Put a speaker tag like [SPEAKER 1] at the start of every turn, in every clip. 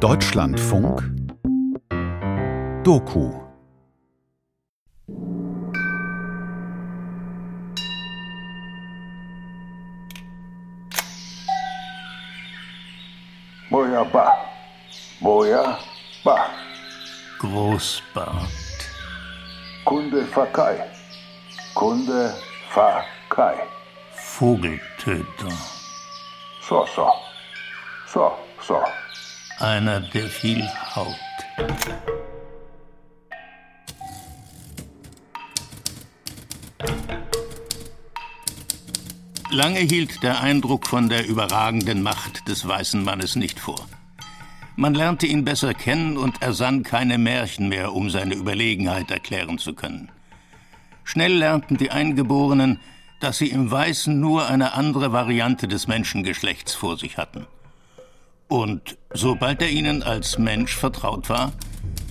[SPEAKER 1] Deutschlandfunk Doku
[SPEAKER 2] Moja Ba. Moja Ba.
[SPEAKER 3] Großbart.
[SPEAKER 2] Kunde Fakai. Kunde Fakai.
[SPEAKER 3] Vogeltöter.
[SPEAKER 2] So, so. So, so.
[SPEAKER 3] Einer, der viel haut. Lange hielt der Eindruck von der überragenden Macht des weißen Mannes nicht vor. Man lernte ihn besser kennen und ersann keine Märchen mehr, um seine Überlegenheit erklären zu können. Schnell lernten die Eingeborenen, dass sie im Weißen nur eine andere Variante des Menschengeschlechts vor sich hatten. Und sobald er ihnen als Mensch vertraut war,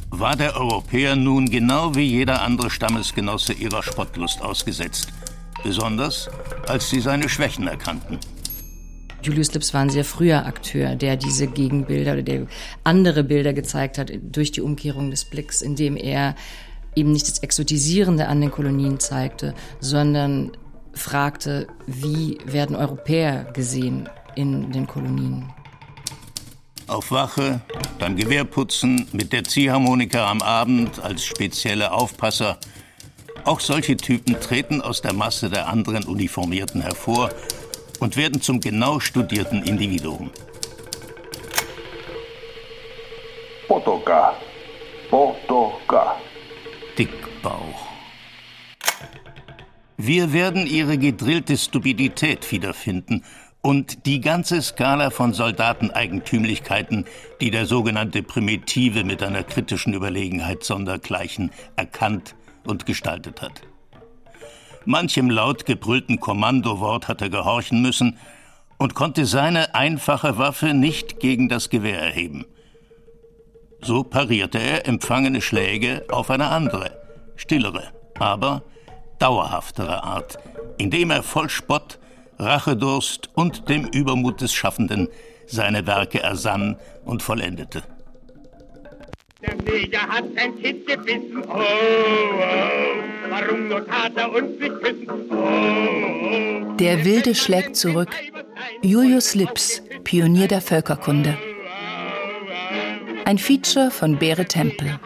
[SPEAKER 3] war der Europäer nun genau wie jeder andere Stammesgenosse ihrer Spottlust ausgesetzt, besonders als sie seine Schwächen erkannten.
[SPEAKER 4] Julius Lips war ein sehr früher Akteur, der diese Gegenbilder oder der andere Bilder gezeigt hat durch die Umkehrung des Blicks, indem er eben nicht das Exotisierende an den Kolonien zeigte, sondern fragte, wie werden Europäer gesehen in den Kolonien.
[SPEAKER 3] Auf Wache, beim Gewehrputzen, mit der Ziehharmonika am Abend als spezielle Aufpasser. Auch solche Typen treten aus der Masse der anderen Uniformierten hervor und werden zum genau studierten Individuum.
[SPEAKER 2] Potoka. Potoka.
[SPEAKER 3] Dickbauch. Wir werden ihre gedrillte Stupidität wiederfinden und die ganze Skala von Soldateneigentümlichkeiten, die der sogenannte Primitive mit einer kritischen Überlegenheit sondergleichen erkannt und gestaltet hat. Manchem laut gebrüllten Kommandowort hat er gehorchen müssen und konnte seine einfache Waffe nicht gegen das Gewehr erheben. So parierte er empfangene Schläge auf eine andere, stillere, aber dauerhaftere Art, indem er voll Spott Rachedurst und dem Übermut des Schaffenden seine Werke ersann und vollendete.
[SPEAKER 5] Der Neger hat sein Kind gebissen, oh, oh. Warum nur tat er uns nicht küssen, oh, oh.
[SPEAKER 6] Der Wilde schlägt zurück. Julius Lips, Pionier der Völkerkunde. Ein Feature von Bere Tempel.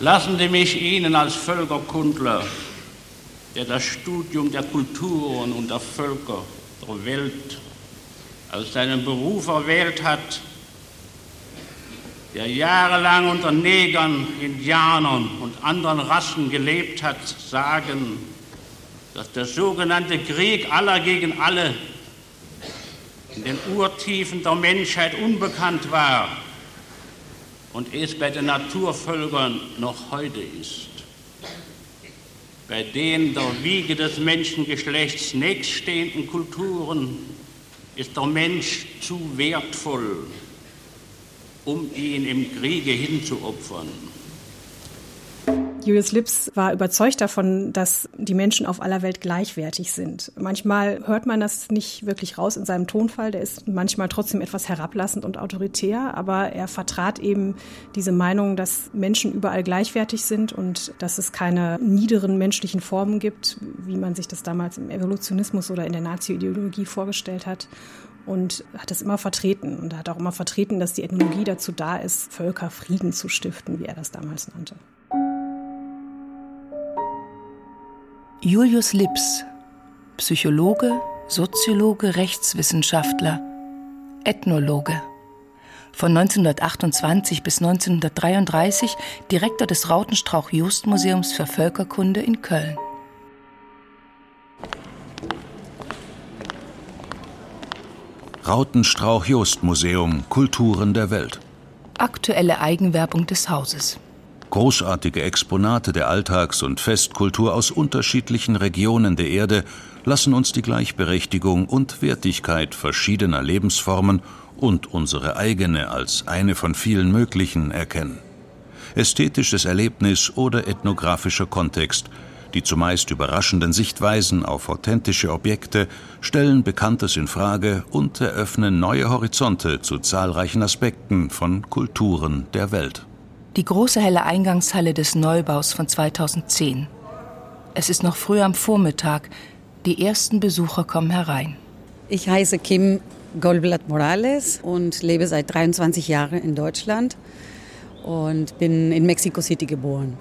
[SPEAKER 7] Lassen Sie mich Ihnen als Völkerkundler der das Studium der Kulturen und der Völker der Welt als seinen Beruf erwählt hat, der jahrelang unter Negern, Indianern und anderen Rassen gelebt hat, sagen, dass der sogenannte Krieg aller gegen alle in den Urtiefen der Menschheit unbekannt war und es bei den Naturvölkern noch heute ist bei den der Wiege des Menschengeschlechts nächststehenden Kulturen ist der Mensch zu wertvoll, um ihn im Kriege hinzuopfern.
[SPEAKER 8] Julius Lips war überzeugt davon, dass die Menschen auf aller Welt gleichwertig sind. Manchmal hört man das nicht wirklich raus in seinem Tonfall. Der ist manchmal trotzdem etwas herablassend und autoritär, aber er vertrat eben diese Meinung, dass Menschen überall gleichwertig sind und dass es keine niederen menschlichen Formen gibt, wie man sich das damals im Evolutionismus oder in der Nazi-Ideologie vorgestellt hat und hat das immer vertreten und hat auch immer vertreten, dass die Ethnologie dazu da ist, Völker Frieden zu stiften, wie er das damals nannte.
[SPEAKER 6] Julius Lips, Psychologe, Soziologe, Rechtswissenschaftler, Ethnologe. Von 1928 bis 1933 Direktor des Rautenstrauch-Just-Museums für Völkerkunde in Köln.
[SPEAKER 1] Rautenstrauch-Just-Museum Kulturen der Welt.
[SPEAKER 6] Aktuelle Eigenwerbung des Hauses.
[SPEAKER 1] Großartige Exponate der Alltags- und Festkultur aus unterschiedlichen Regionen der Erde lassen uns die Gleichberechtigung und Wertigkeit verschiedener Lebensformen und unsere eigene als eine von vielen möglichen erkennen. Ästhetisches Erlebnis oder ethnografischer Kontext, Die zumeist überraschenden Sichtweisen auf authentische Objekte stellen Bekanntes in Frage und eröffnen neue Horizonte zu zahlreichen Aspekten von Kulturen der Welt.
[SPEAKER 6] Die große helle Eingangshalle des Neubaus von 2010. Es ist noch früh am Vormittag. Die ersten Besucher kommen herein.
[SPEAKER 9] Ich heiße Kim Goldblatt Morales und lebe seit 23 Jahren in Deutschland und bin in Mexico City geboren.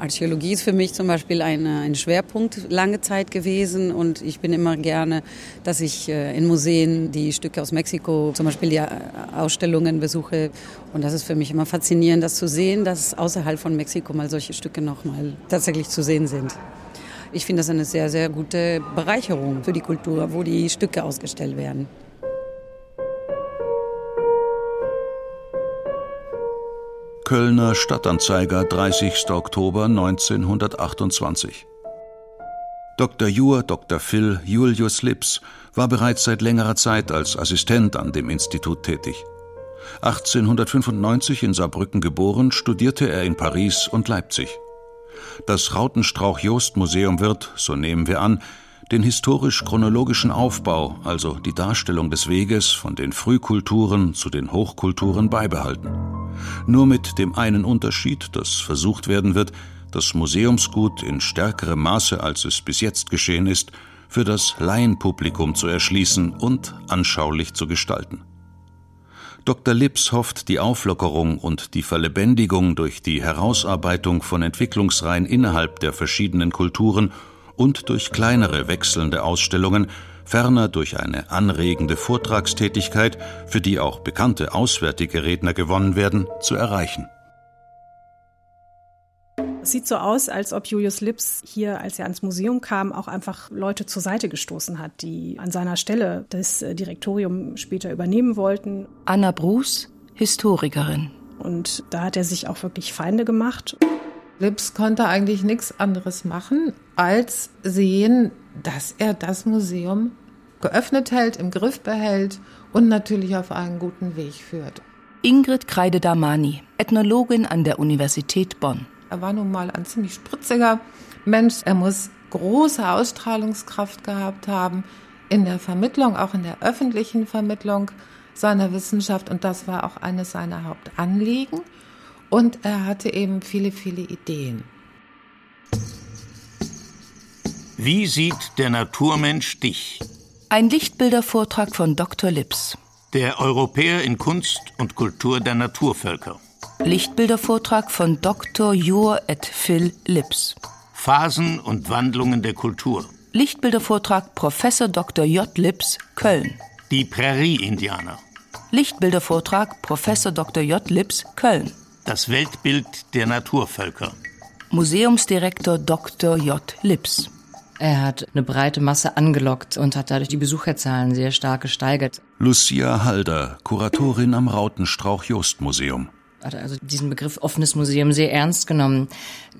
[SPEAKER 9] Archäologie ist für mich zum Beispiel eine, ein Schwerpunkt lange Zeit gewesen und ich bin immer gerne, dass ich äh, in Museen die Stücke aus Mexiko, zum Beispiel die äh, Ausstellungen besuche und das ist für mich immer faszinierend, das zu sehen, dass außerhalb von Mexiko mal solche Stücke noch mal tatsächlich zu sehen sind. Ich finde das eine sehr, sehr gute Bereicherung für die Kultur, wo die Stücke ausgestellt werden.
[SPEAKER 1] Kölner Stadtanzeiger, 30. Oktober 1928. Dr. Jur, Dr. Phil Julius Lips war bereits seit längerer Zeit als Assistent an dem Institut tätig. 1895 in Saarbrücken geboren, studierte er in Paris und Leipzig. Das Rautenstrauch-Jost-Museum wird, so nehmen wir an, den historisch-chronologischen Aufbau, also die Darstellung des Weges von den Frühkulturen zu den Hochkulturen beibehalten. Nur mit dem einen Unterschied, dass versucht werden wird, das Museumsgut in stärkerem Maße, als es bis jetzt geschehen ist, für das Laienpublikum zu erschließen und anschaulich zu gestalten. Dr. Lips hofft, die Auflockerung und die Verlebendigung durch die Herausarbeitung von Entwicklungsreihen innerhalb der verschiedenen Kulturen und durch kleinere wechselnde Ausstellungen, ferner durch eine anregende Vortragstätigkeit, für die auch bekannte auswärtige Redner gewonnen werden, zu erreichen.
[SPEAKER 8] Es sieht so aus, als ob Julius Lips hier, als er ans Museum kam, auch einfach Leute zur Seite gestoßen hat, die an seiner Stelle das äh, Direktorium später übernehmen wollten.
[SPEAKER 6] Anna Bruce, Historikerin.
[SPEAKER 8] Und da hat er sich auch wirklich Feinde gemacht.
[SPEAKER 10] Lips konnte eigentlich nichts anderes machen, als sehen, dass er das Museum geöffnet hält, im Griff behält und natürlich auf einen guten Weg führt.
[SPEAKER 6] Ingrid Kreide-Damani, Ethnologin an der Universität Bonn.
[SPEAKER 10] Er war nun mal ein ziemlich spritziger Mensch. Er muss große Ausstrahlungskraft gehabt haben in der Vermittlung, auch in der öffentlichen Vermittlung seiner Wissenschaft. Und das war auch eines seiner Hauptanliegen. Und er hatte eben viele, viele Ideen.
[SPEAKER 3] Wie sieht der Naturmensch dich?
[SPEAKER 6] Ein Lichtbildervortrag von Dr. Lips.
[SPEAKER 3] Der Europäer in Kunst und Kultur der Naturvölker.
[SPEAKER 6] Lichtbildervortrag von Dr. Jur et Phil Lips.
[SPEAKER 3] Phasen und Wandlungen der Kultur.
[SPEAKER 6] Lichtbildervortrag Professor Dr. J. Lips, Köln.
[SPEAKER 3] Die Prärie-Indianer.
[SPEAKER 6] Lichtbildervortrag Professor Dr. J. Lips, Köln.
[SPEAKER 3] Das Weltbild der Naturvölker.
[SPEAKER 6] Museumsdirektor Dr. J. Lips.
[SPEAKER 4] Er hat eine breite Masse angelockt und hat dadurch die Besucherzahlen sehr stark gesteigert.
[SPEAKER 1] Lucia Halder, Kuratorin am Rautenstrauch-Jost-Museum.
[SPEAKER 4] Hat also diesen Begriff offenes Museum sehr ernst genommen.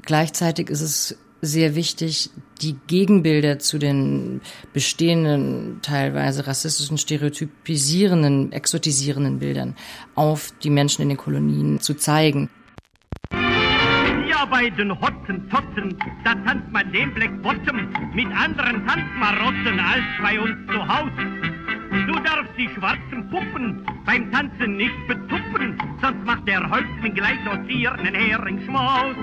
[SPEAKER 4] Gleichzeitig ist es sehr wichtig, die Gegenbilder zu den bestehenden, teilweise rassistischen, stereotypisierenden, exotisierenden Bildern auf die Menschen in den Kolonien zu zeigen.
[SPEAKER 5] Ja, bei den Hottentotten, da tanzt man den Black Bottom mit anderen Tanzmarotten als bei uns zu Haus. Du darfst die schwarzen Puppen beim Tanzen nicht betuppen, sonst macht der Häuptling gleich aus dir einen Heringsschmaus.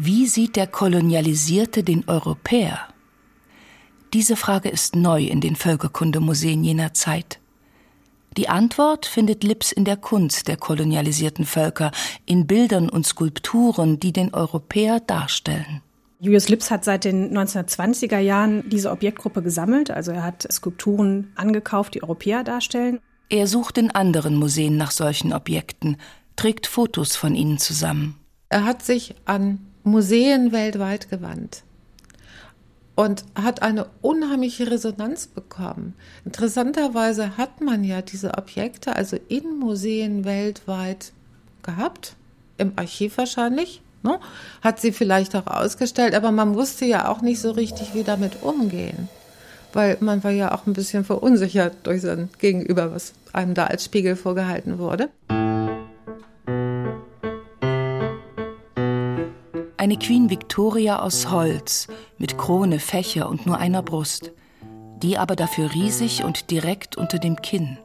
[SPEAKER 6] Wie sieht der Kolonialisierte den Europäer? Diese Frage ist neu in den Völkerkundemuseen jener Zeit. Die Antwort findet Lips in der Kunst der kolonialisierten Völker, in Bildern und Skulpturen, die den Europäer darstellen.
[SPEAKER 8] Julius Lips hat seit den 1920er Jahren diese Objektgruppe gesammelt. Also er hat Skulpturen angekauft, die Europäer darstellen.
[SPEAKER 6] Er sucht in anderen Museen nach solchen Objekten, trägt Fotos von ihnen zusammen.
[SPEAKER 10] Er hat sich an Museen weltweit gewandt und hat eine unheimliche Resonanz bekommen. Interessanterweise hat man ja diese Objekte also in Museen weltweit gehabt, im Archiv wahrscheinlich, ne? hat sie vielleicht auch ausgestellt, aber man wusste ja auch nicht so richtig, wie damit umgehen. Weil man war ja auch ein bisschen verunsichert durch sein Gegenüber, was einem da als Spiegel vorgehalten wurde.
[SPEAKER 6] Eine Queen Victoria aus Holz, mit Krone, Fächer und nur einer Brust. Die aber dafür riesig und direkt unter dem Kinn.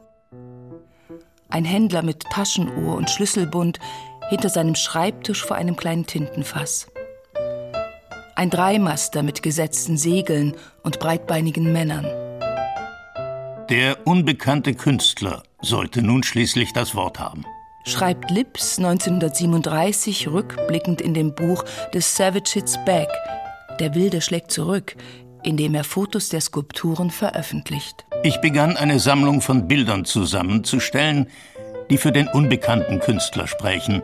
[SPEAKER 6] Ein Händler mit Taschenuhr und Schlüsselbund hinter seinem Schreibtisch vor einem kleinen Tintenfass. Ein Dreimaster mit gesetzten Segeln und breitbeinigen Männern.
[SPEAKER 3] Der unbekannte Künstler sollte nun schließlich das Wort haben
[SPEAKER 6] schreibt Lips 1937 rückblickend in dem Buch The Savage Hits Back, Der Wilde schlägt zurück, in dem er Fotos der Skulpturen veröffentlicht.
[SPEAKER 3] Ich begann eine Sammlung von Bildern zusammenzustellen, die für den unbekannten Künstler sprechen,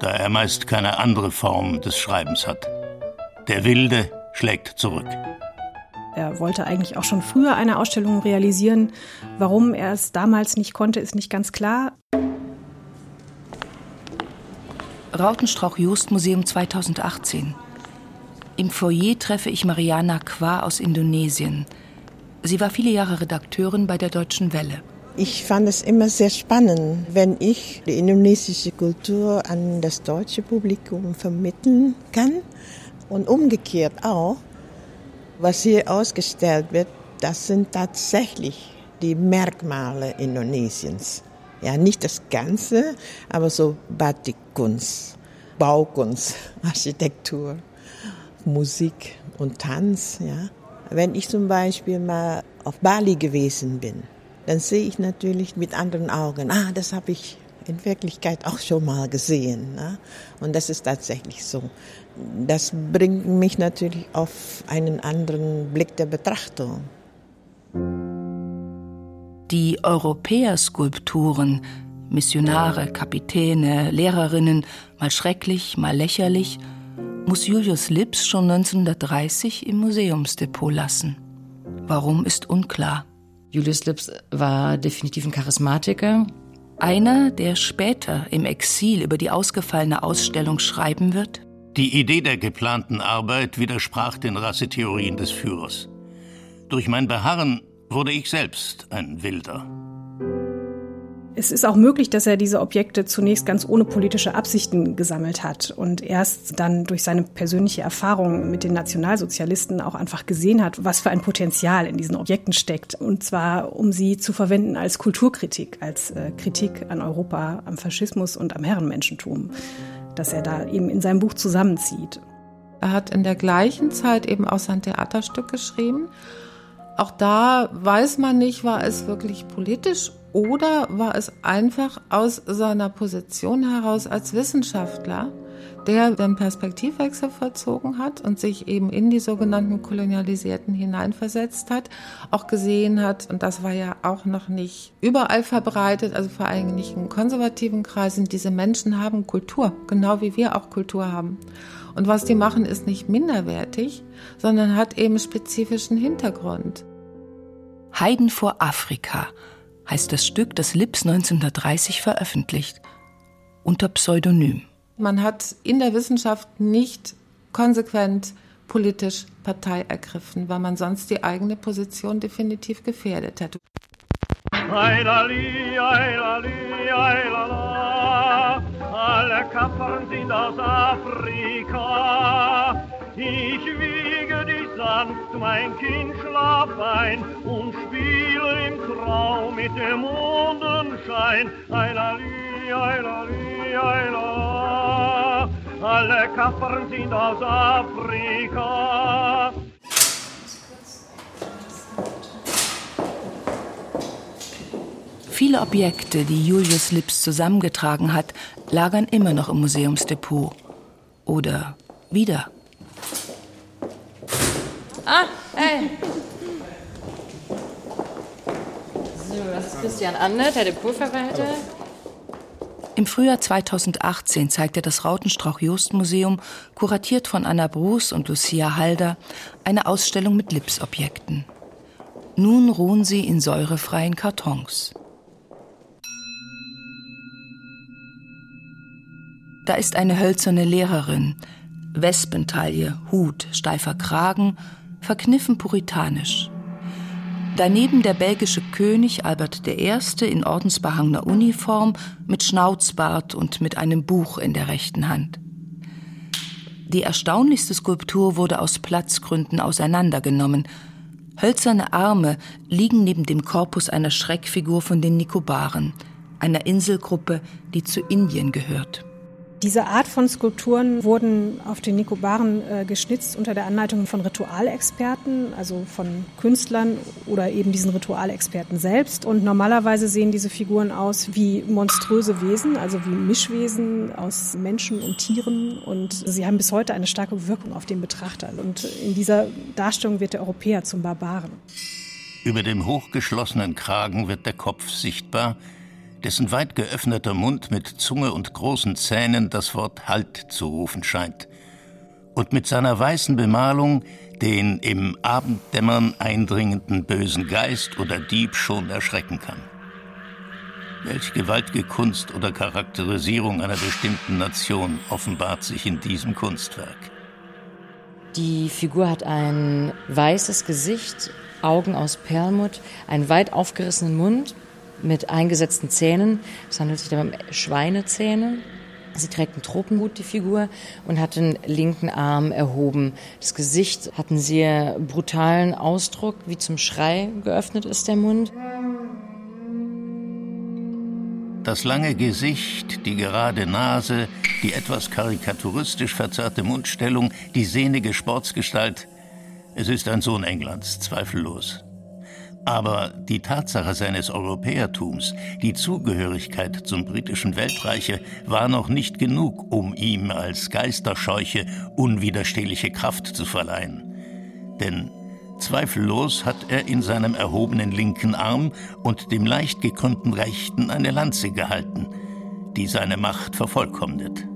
[SPEAKER 3] da er meist keine andere Form des Schreibens hat. Der Wilde schlägt zurück.
[SPEAKER 8] Er wollte eigentlich auch schon früher eine Ausstellung realisieren. Warum er es damals nicht konnte, ist nicht ganz klar.
[SPEAKER 6] Rautenstrauch-Jost-Museum 2018. Im Foyer treffe ich Mariana Qua aus Indonesien. Sie war viele Jahre Redakteurin bei der Deutschen Welle.
[SPEAKER 11] Ich fand es immer sehr spannend, wenn ich die indonesische Kultur an das deutsche Publikum vermitteln kann und umgekehrt auch. Was hier ausgestellt wird, das sind tatsächlich die Merkmale Indonesiens. Ja, nicht das Ganze, aber so Batikkunst, Baukunst, Architektur, Musik und Tanz. Ja. Wenn ich zum Beispiel mal auf Bali gewesen bin, dann sehe ich natürlich mit anderen Augen, ah, das habe ich in Wirklichkeit auch schon mal gesehen. Ne? Und das ist tatsächlich so. Das bringt mich natürlich auf einen anderen Blick der Betrachtung.
[SPEAKER 6] Die Europäerskulpturen, Missionare, Kapitäne, Lehrerinnen, mal schrecklich, mal lächerlich, muss Julius Lips schon 1930 im Museumsdepot lassen. Warum ist unklar.
[SPEAKER 4] Julius Lips war definitiv ein Charismatiker.
[SPEAKER 6] Einer, der später im Exil über die ausgefallene Ausstellung schreiben wird?
[SPEAKER 3] Die Idee der geplanten Arbeit widersprach den Rassetheorien des Führers. Durch mein Beharren wurde ich selbst ein Wilder.
[SPEAKER 8] Es ist auch möglich, dass er diese Objekte zunächst ganz ohne politische Absichten gesammelt hat und erst dann durch seine persönliche Erfahrung mit den Nationalsozialisten auch einfach gesehen hat, was für ein Potenzial in diesen Objekten steckt. Und zwar, um sie zu verwenden als Kulturkritik, als äh, Kritik an Europa, am Faschismus und am Herrenmenschentum, das er da eben in seinem Buch zusammenzieht.
[SPEAKER 10] Er hat in der gleichen Zeit eben auch sein Theaterstück geschrieben auch da weiß man nicht, war es wirklich politisch oder war es einfach aus seiner Position heraus als Wissenschaftler, der den Perspektivwechsel vollzogen hat und sich eben in die sogenannten Kolonialisierten hineinversetzt hat, auch gesehen hat, und das war ja auch noch nicht überall verbreitet, also vor allem nicht in konservativen Kreisen, diese Menschen haben Kultur, genau wie wir auch Kultur haben. Und was die machen, ist nicht minderwertig, sondern hat eben spezifischen Hintergrund.
[SPEAKER 6] Heiden vor Afrika heißt das Stück, das Lips 1930 veröffentlicht, unter Pseudonym.
[SPEAKER 10] Man hat in der Wissenschaft nicht konsequent politisch Partei ergriffen, weil man sonst die eigene Position definitiv gefährdet hätte. Eilali, eilali, eilala, alle Kaffern sind aus Afrika. Ich wiege dich sanft, mein Kind, schlaf ein und spiele im Traum mit dem Mondenschein. Eilali, eilali, eilala, alle Kaffern sind aus Afrika.
[SPEAKER 6] Viele Objekte, die Julius Lips zusammengetragen hat, lagern immer noch im Museumsdepot. Oder wieder.
[SPEAKER 4] Ah, hey. So, das ist Christian Andere, der Depotverwalter.
[SPEAKER 6] Im Frühjahr 2018 zeigte das Rautenstrauch-Jost-Museum, kuratiert von Anna Bruß und Lucia Halder, eine Ausstellung mit Lipsobjekten. Nun ruhen sie in säurefreien Kartons. Da ist eine hölzerne Lehrerin, Wespentaille, Hut, steifer Kragen, verkniffen puritanisch. Daneben der belgische König Albert I. in ordensbehangener Uniform mit Schnauzbart und mit einem Buch in der rechten Hand. Die erstaunlichste Skulptur wurde aus Platzgründen auseinandergenommen. Hölzerne Arme liegen neben dem Korpus einer Schreckfigur von den Nikobaren, einer Inselgruppe, die zu Indien gehört.
[SPEAKER 8] Diese Art von Skulpturen wurden auf den Nikobaren äh, geschnitzt unter der Anleitung von Ritualexperten, also von Künstlern oder eben diesen Ritualexperten selbst. Und normalerweise sehen diese Figuren aus wie monströse Wesen, also wie Mischwesen aus Menschen und Tieren. Und sie haben bis heute eine starke Wirkung auf den Betrachter. Und in dieser Darstellung wird der Europäer zum Barbaren.
[SPEAKER 3] Über dem hochgeschlossenen Kragen wird der Kopf sichtbar, dessen weit geöffneter Mund mit Zunge und großen Zähnen das Wort Halt zu rufen scheint und mit seiner weißen Bemalung den im Abenddämmern eindringenden bösen Geist oder Dieb schon erschrecken kann. Welch gewaltige Kunst oder Charakterisierung einer bestimmten Nation offenbart sich in diesem Kunstwerk.
[SPEAKER 4] Die Figur hat ein weißes Gesicht, Augen aus Perlmutt, einen weit aufgerissenen Mund mit eingesetzten Zähnen. Es handelt sich dabei um Schweinezähne. Sie trägt einen Tropenhut, die Figur, und hat den linken Arm erhoben. Das Gesicht hat einen sehr brutalen Ausdruck, wie zum Schrei geöffnet ist der Mund.
[SPEAKER 3] Das lange Gesicht, die gerade Nase, die etwas karikaturistisch verzerrte Mundstellung, die sehnige Sportsgestalt. Es ist ein Sohn Englands, zweifellos. Aber die Tatsache seines Europäertums, die Zugehörigkeit zum britischen Weltreiche, war noch nicht genug, um ihm als Geisterscheuche unwiderstehliche Kraft zu verleihen. Denn zweifellos hat er in seinem erhobenen linken Arm und dem leicht gekrümmten rechten eine Lanze gehalten, die seine Macht vervollkommnet.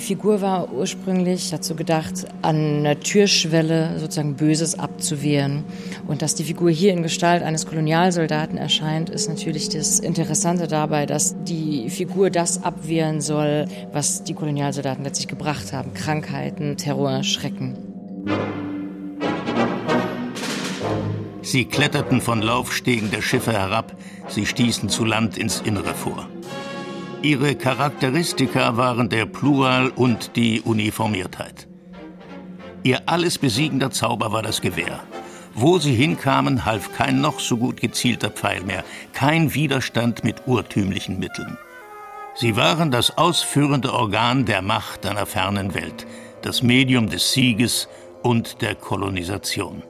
[SPEAKER 4] Die Figur war ursprünglich dazu gedacht, an einer Türschwelle sozusagen Böses abzuwehren. Und dass die Figur hier in Gestalt eines Kolonialsoldaten erscheint, ist natürlich das Interessante dabei, dass die Figur das abwehren soll, was die Kolonialsoldaten letztlich gebracht haben. Krankheiten, Terror, Schrecken.
[SPEAKER 3] Sie kletterten von Laufstegen der Schiffe herab, sie stießen zu Land ins Innere vor. Ihre Charakteristika waren der Plural und die Uniformiertheit. Ihr alles besiegender Zauber war das Gewehr. Wo sie hinkamen, half kein noch so gut gezielter Pfeil mehr, kein Widerstand mit urtümlichen Mitteln. Sie waren das ausführende Organ der Macht einer fernen Welt, das Medium des Sieges und der Kolonisation.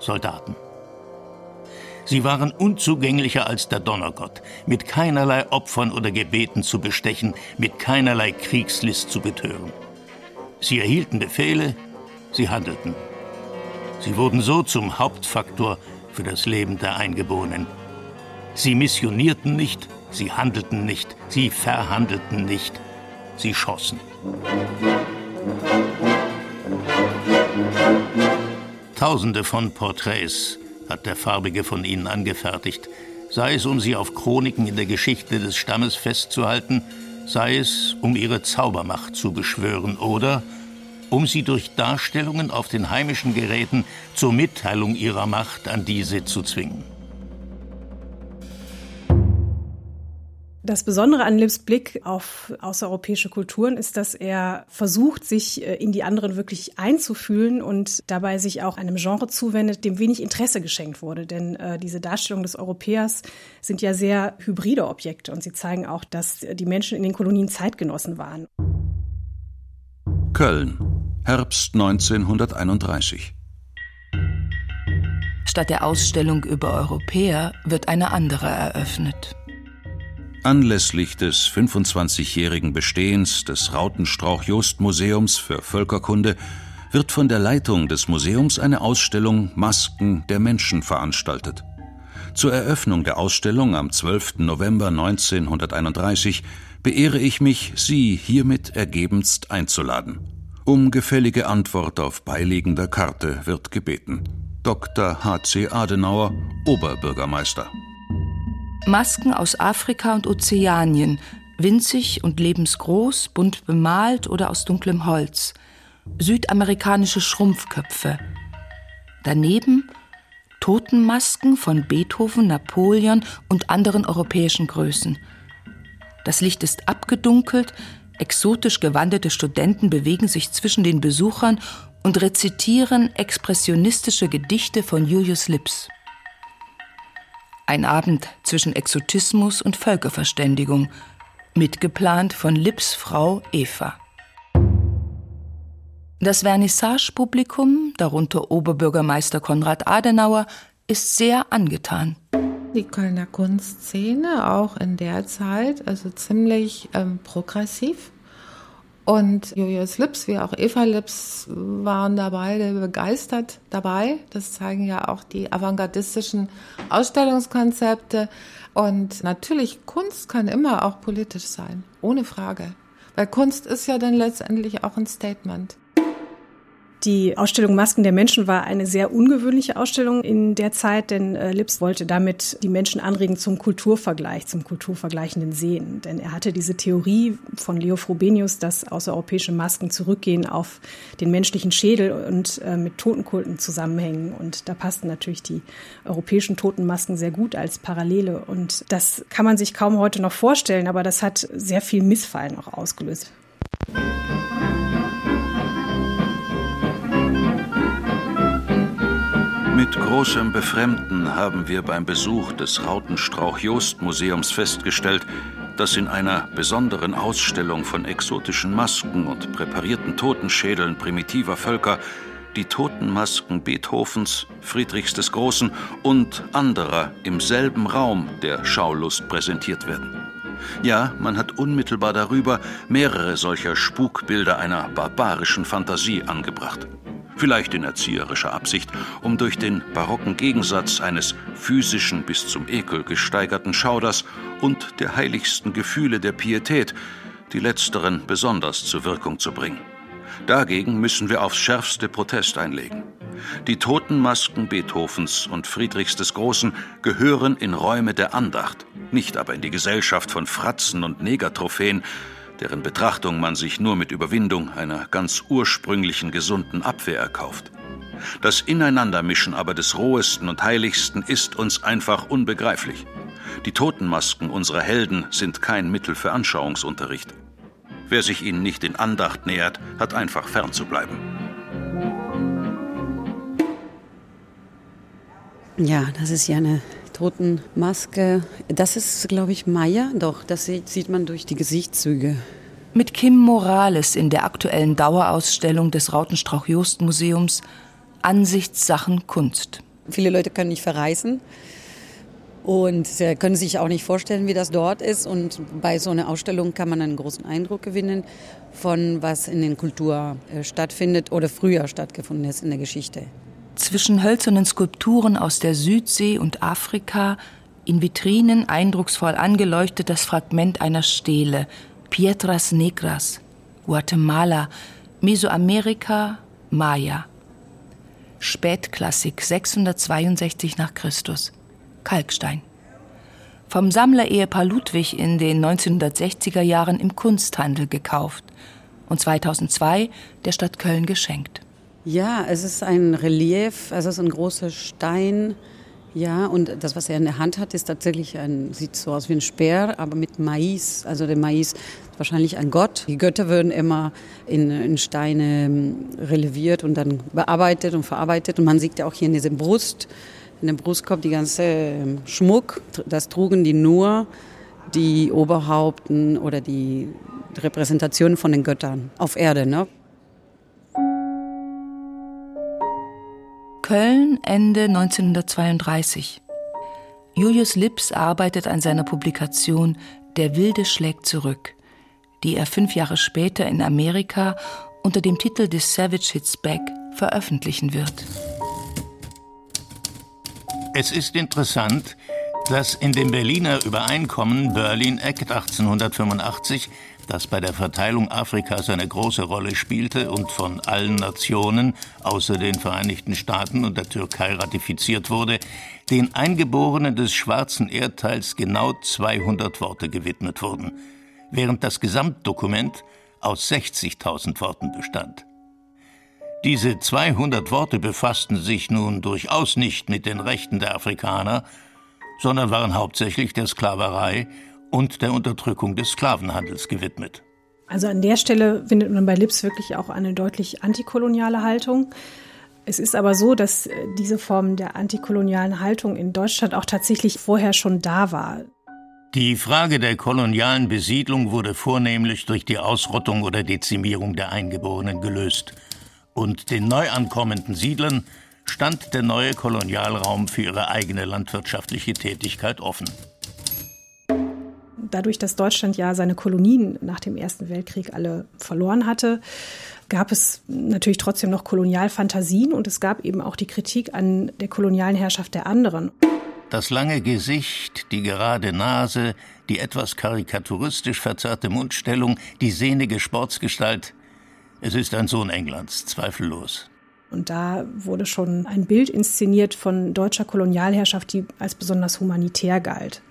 [SPEAKER 3] Soldaten. Sie waren unzugänglicher als der Donnergott, mit keinerlei Opfern oder Gebeten zu bestechen, mit keinerlei Kriegslist zu betören. Sie erhielten Befehle, sie handelten. Sie wurden so zum Hauptfaktor für das Leben der Eingeborenen. Sie missionierten nicht, sie handelten nicht, sie verhandelten nicht, sie schossen. Tausende von Porträts hat der Farbige von ihnen angefertigt, sei es um sie auf Chroniken in der Geschichte des Stammes festzuhalten, sei es um ihre Zaubermacht zu beschwören oder um sie durch Darstellungen auf den heimischen Geräten zur Mitteilung ihrer Macht an diese zu zwingen.
[SPEAKER 8] Das Besondere an Lips Blick auf außereuropäische Kulturen ist, dass er versucht, sich äh, in die anderen wirklich einzufühlen und dabei sich auch einem Genre zuwendet, dem wenig Interesse geschenkt wurde. Denn äh, diese Darstellungen des Europäers sind ja sehr hybride Objekte und sie zeigen auch, dass die Menschen in den Kolonien Zeitgenossen waren.
[SPEAKER 1] Köln, Herbst 1931.
[SPEAKER 6] Statt der Ausstellung über Europäer wird eine andere eröffnet.
[SPEAKER 1] Anlässlich des 25-jährigen Bestehens des Rautenstrauch-Jost-Museums für Völkerkunde wird von der Leitung des Museums eine Ausstellung Masken der Menschen veranstaltet. Zur Eröffnung der Ausstellung am 12. November 1931 beehre ich mich, Sie hiermit ergebenst einzuladen. Um gefällige Antwort auf beiliegender Karte wird gebeten. Dr. H.C. Adenauer, Oberbürgermeister.
[SPEAKER 6] Masken aus Afrika und Ozeanien, winzig und lebensgroß, bunt bemalt oder aus dunklem Holz. Südamerikanische Schrumpfköpfe. Daneben Totenmasken von Beethoven, Napoleon und anderen europäischen Größen. Das Licht ist abgedunkelt, Exotisch gewandete Studenten bewegen sich zwischen den Besuchern und rezitieren expressionistische Gedichte von Julius Lips. Ein Abend zwischen Exotismus und Völkerverständigung, mitgeplant von Lips Frau Eva. Das Vernissage-Publikum, darunter Oberbürgermeister Konrad Adenauer, ist sehr angetan.
[SPEAKER 10] Die Kölner Kunstszene auch in der Zeit, also ziemlich ähm, progressiv. Und Julius Lips, wie auch Eva Lips, waren dabei, begeistert dabei. Das zeigen ja auch die avantgardistischen Ausstellungskonzepte. Und natürlich, Kunst kann immer auch politisch sein, ohne Frage. Weil Kunst ist ja dann letztendlich auch ein Statement.
[SPEAKER 8] Die Ausstellung Masken der Menschen war eine sehr ungewöhnliche Ausstellung in der Zeit, denn äh, Lips wollte damit die Menschen anregen zum Kulturvergleich, zum kulturvergleichenden Sehen. Denn er hatte diese Theorie von Leo Frobenius, dass außereuropäische Masken zurückgehen auf den menschlichen Schädel und äh, mit Totenkulten zusammenhängen. Und da passten natürlich die europäischen Totenmasken sehr gut als Parallele. Und das kann man sich kaum heute noch vorstellen, aber das hat sehr viel Missfallen auch ausgelöst.
[SPEAKER 1] Mit großem Befremden haben wir beim Besuch des Rautenstrauch-Jost-Museums festgestellt, dass in einer besonderen Ausstellung von exotischen Masken und präparierten Totenschädeln primitiver Völker die Totenmasken Beethovens, Friedrichs des Großen und anderer im selben Raum der Schaulust präsentiert werden. Ja, man hat unmittelbar darüber mehrere solcher Spukbilder einer barbarischen Fantasie angebracht vielleicht in erzieherischer Absicht, um durch den barocken Gegensatz eines physischen bis zum Ekel gesteigerten Schauders und der heiligsten Gefühle der Pietät die letzteren besonders zur Wirkung zu bringen. Dagegen müssen wir aufs schärfste Protest einlegen. Die Totenmasken Beethovens und Friedrichs des Großen gehören in Räume der Andacht, nicht aber in die Gesellschaft von Fratzen und Negertrophäen, deren Betrachtung man sich nur mit Überwindung einer ganz ursprünglichen gesunden Abwehr erkauft. Das Ineinandermischen aber des Rohesten und Heiligsten ist uns einfach unbegreiflich. Die Totenmasken unserer Helden sind kein Mittel für Anschauungsunterricht. Wer sich ihnen nicht in Andacht nähert, hat einfach fernzubleiben.
[SPEAKER 9] Ja, das ist ja eine Totenmaske. Das ist, glaube ich, Maya. Doch, das sieht man durch die Gesichtszüge.
[SPEAKER 6] Mit Kim Morales in der aktuellen Dauerausstellung des Rautenstrauch-Jost-Museums Ansichtssachen Kunst.
[SPEAKER 9] Viele Leute können nicht verreisen und können sich auch nicht vorstellen, wie das dort ist. Und bei so einer Ausstellung kann man einen großen Eindruck gewinnen von was in der Kultur äh, stattfindet oder früher stattgefunden ist in der Geschichte.
[SPEAKER 6] Zwischen hölzernen Skulpturen aus der Südsee und Afrika, in Vitrinen eindrucksvoll angeleuchtet das Fragment einer Stele, Piedras Negras, Guatemala, Mesoamerika, Maya. Spätklassik 662 nach Christus. Kalkstein. Vom Sammlerehepaar Ludwig in den 1960er Jahren im Kunsthandel gekauft und 2002 der Stadt Köln geschenkt.
[SPEAKER 9] Ja, es ist ein Relief, es ist ein großer Stein. Ja, und das, was er in der Hand hat, ist tatsächlich ein, sieht so aus wie ein Speer, aber mit Mais. Also der Mais ist wahrscheinlich ein Gott. Die Götter würden immer in, in Steine ähm, releviert und dann bearbeitet und verarbeitet. Und man sieht ja auch hier in diesem Brust, in dem Brustkorb die ganze ähm, Schmuck. Das trugen die nur die Oberhaupten oder die Repräsentationen von den Göttern auf Erde. Ne?
[SPEAKER 6] Köln Ende 1932. Julius Lips arbeitet an seiner Publikation Der Wilde schlägt zurück, die er fünf Jahre später in Amerika unter dem Titel The Savage Hits Back veröffentlichen wird.
[SPEAKER 3] Es ist interessant, dass in dem Berliner Übereinkommen Berlin Act 1885 das bei der Verteilung Afrikas eine große Rolle spielte und von allen Nationen außer den Vereinigten Staaten und der Türkei ratifiziert wurde, den Eingeborenen des schwarzen Erdteils genau 200 Worte gewidmet wurden, während das Gesamtdokument aus 60.000 Worten bestand. Diese 200 Worte befassten sich nun durchaus nicht mit den Rechten der Afrikaner, sondern waren hauptsächlich der Sklaverei und der Unterdrückung des Sklavenhandels gewidmet.
[SPEAKER 8] Also an der Stelle findet man bei Lips wirklich auch eine deutlich antikoloniale Haltung. Es ist aber so, dass äh, diese Form der antikolonialen Haltung in Deutschland auch tatsächlich vorher schon da war.
[SPEAKER 3] Die Frage der kolonialen Besiedlung wurde vornehmlich durch die Ausrottung oder Dezimierung der Eingeborenen gelöst. Und den neu ankommenden Siedlern stand der neue Kolonialraum für ihre eigene landwirtschaftliche Tätigkeit offen.
[SPEAKER 8] Dadurch, dass Deutschland ja seine Kolonien nach dem Ersten Weltkrieg alle verloren hatte, gab es natürlich trotzdem noch Kolonialfantasien und es gab eben auch die Kritik an der kolonialen Herrschaft der anderen.
[SPEAKER 3] Das lange Gesicht, die gerade Nase, die etwas karikaturistisch verzerrte Mundstellung, die sehnige Sportsgestalt. Es ist ein Sohn Englands, zweifellos.
[SPEAKER 8] Und da wurde schon ein Bild inszeniert von deutscher Kolonialherrschaft, die als besonders humanitär galt.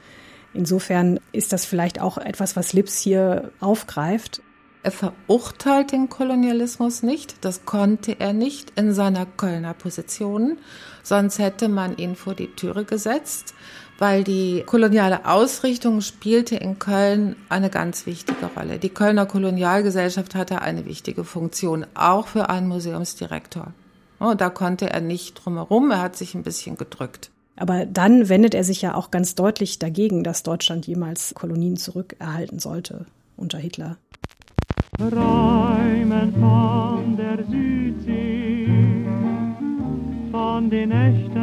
[SPEAKER 8] Insofern ist das vielleicht auch etwas, was Lips hier aufgreift.
[SPEAKER 10] Er verurteilt den Kolonialismus nicht, das konnte er nicht in seiner Kölner Position, sonst hätte man ihn vor die Türe gesetzt, weil die koloniale Ausrichtung spielte in Köln eine ganz wichtige Rolle. Die Kölner Kolonialgesellschaft hatte eine wichtige Funktion, auch für einen Museumsdirektor. Und oh, da konnte er nicht drumherum, er hat sich ein bisschen gedrückt.
[SPEAKER 8] Aber dann wendet er sich ja auch ganz deutlich dagegen, dass Deutschland jemals Kolonien zurückerhalten sollte unter Hitler.
[SPEAKER 5] Träumen von der Südsee, von den Nächten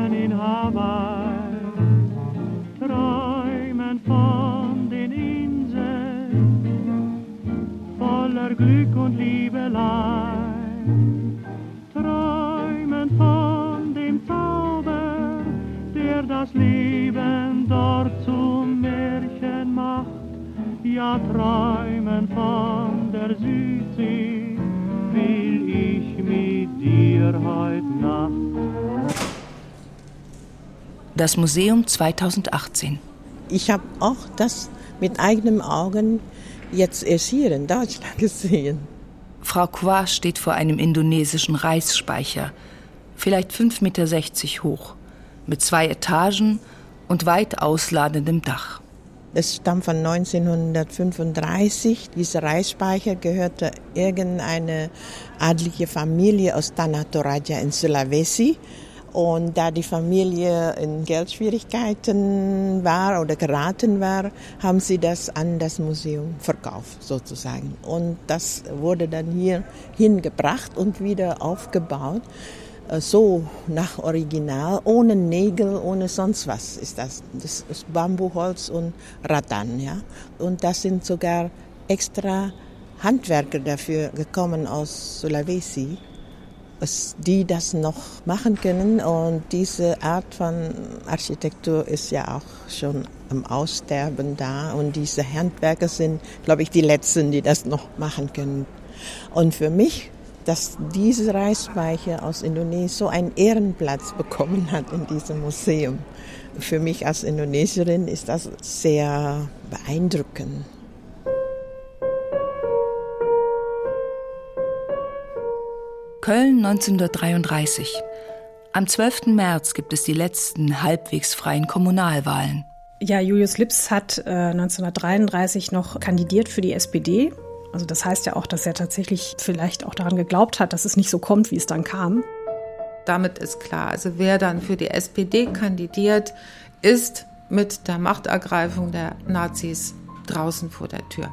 [SPEAKER 5] träumen von der Südsee, will ich mit dir heute Nacht.
[SPEAKER 6] Das Museum 2018.
[SPEAKER 11] Ich habe auch das mit eigenen Augen jetzt erst hier in Deutschland gesehen.
[SPEAKER 6] Frau Kwa steht vor einem indonesischen Reisspeicher, vielleicht 5,60 Meter hoch, mit zwei Etagen und weit ausladendem Dach.
[SPEAKER 11] Es stammt von 1935. Dieser Reisspeicher gehörte irgendeine adlige Familie aus Tanah Toraja in Sulawesi. Und da die Familie in Geldschwierigkeiten war oder geraten war, haben sie das an das Museum verkauft, sozusagen. Und das wurde dann hier hingebracht und wieder aufgebaut. Äh, so nach Original, ohne Nägel, ohne sonst was ist das. Das ist Bambuholz und Rattan, ja. Und das sind sogar extra Handwerker dafür gekommen aus Sulawesi, die das noch machen können. Und diese Art von Architektur ist ja auch schon am Aussterben da. Und diese Handwerker sind, glaube ich, die Letzten, die das noch machen können. Und für mich dass diese Reisspeicher aus Indonesien so einen Ehrenplatz bekommen hat in diesem Museum. Für mich als Indonesierin ist das sehr beeindruckend.
[SPEAKER 6] Köln 1933. Am 12. März gibt es die letzten halbwegs freien Kommunalwahlen.
[SPEAKER 8] Ja, Julius Lips hat äh, 1933 noch kandidiert für die SPD also das heißt ja auch, dass er tatsächlich vielleicht auch daran geglaubt hat, dass es nicht so kommt, wie es dann kam.
[SPEAKER 10] Damit ist klar, also wer dann für die SPD kandidiert, ist mit der Machtergreifung der Nazis draußen vor der Tür.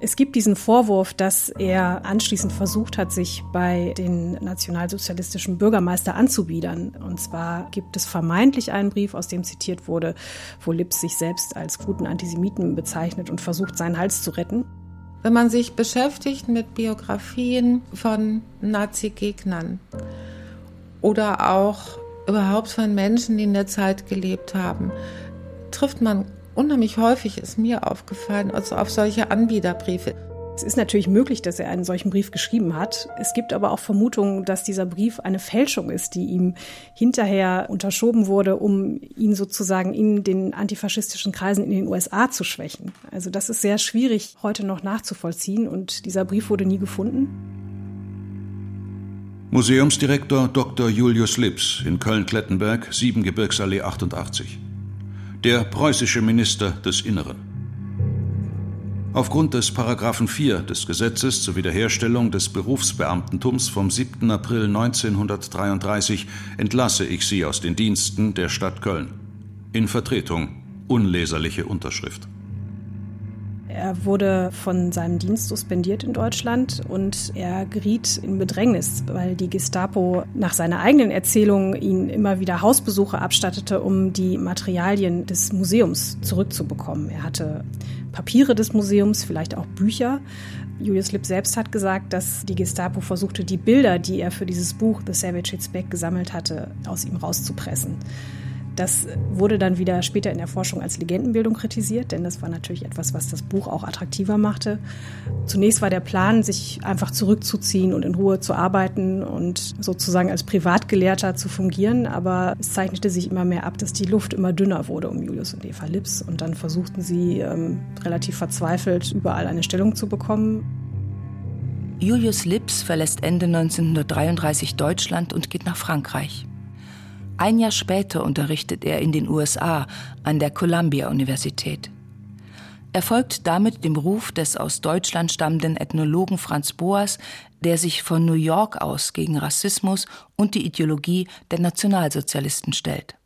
[SPEAKER 8] Es gibt diesen Vorwurf, dass er anschließend versucht hat, sich bei den nationalsozialistischen Bürgermeister anzubiedern. Und zwar gibt es vermeintlich einen Brief, aus dem zitiert wurde, wo Lips sich selbst als guten Antisemiten bezeichnet und versucht, seinen Hals zu retten.
[SPEAKER 10] Wenn man sich beschäftigt mit Biografien von Nazi-Gegnern oder auch überhaupt von Menschen, die in der Zeit gelebt haben, trifft man unheimlich häufig, ist mir aufgefallen, also auf solche Anbieterbriefe.
[SPEAKER 8] Es ist natürlich möglich, dass er einen solchen Brief geschrieben hat. Es gibt aber auch Vermutungen, dass dieser Brief eine Fälschung ist, die ihm hinterher unterschoben wurde, um ihn sozusagen in den antifaschistischen Kreisen in den USA zu schwächen. Also das ist sehr schwierig heute noch nachzuvollziehen und dieser Brief wurde nie gefunden.
[SPEAKER 1] Museumsdirektor Dr. Julius Lips in Köln-Klettenberg, Siebengebirgsallee 88. Der preußische Minister des Inneren. Aufgrund des Paragraphen 4 des Gesetzes zur Wiederherstellung des Berufsbeamtentums vom 7. April 1933 entlasse ich Sie aus den Diensten der Stadt Köln. In Vertretung unleserliche Unterschrift.
[SPEAKER 8] Er wurde von seinem Dienst suspendiert in Deutschland und er geriet in Bedrängnis, weil die Gestapo nach seiner eigenen Erzählung ihn immer wieder Hausbesuche abstattete, um die Materialien des Museums zurückzubekommen. Er hatte Papiere des Museums, vielleicht auch Bücher. Julius Lipp selbst hat gesagt, dass die Gestapo versuchte, die Bilder, die er für dieses Buch The Savage Hits Back gesammelt hatte, aus ihm rauszupressen. Das wurde dann wieder später in der Forschung als Legendenbildung kritisiert, denn das war natürlich etwas, was das Buch auch attraktiver machte. Zunächst war der Plan, sich einfach zurückzuziehen und in Ruhe zu arbeiten und sozusagen als Privatgelehrter zu fungieren, aber es zeichnete sich immer mehr ab, dass die Luft immer dünner wurde um Julius und Eva Lips und dann versuchten sie ähm, relativ verzweifelt überall eine Stellung zu bekommen.
[SPEAKER 6] Julius Lips verlässt Ende 1933 Deutschland und geht nach Frankreich. Ein Jahr später unterrichtet er in den USA an der Columbia-Universität. Er folgt damit dem Ruf des aus Deutschland stammenden Ethnologen Franz Boas, der sich von New York aus gegen Rassismus und die Ideologie der Nationalsozialisten stellt.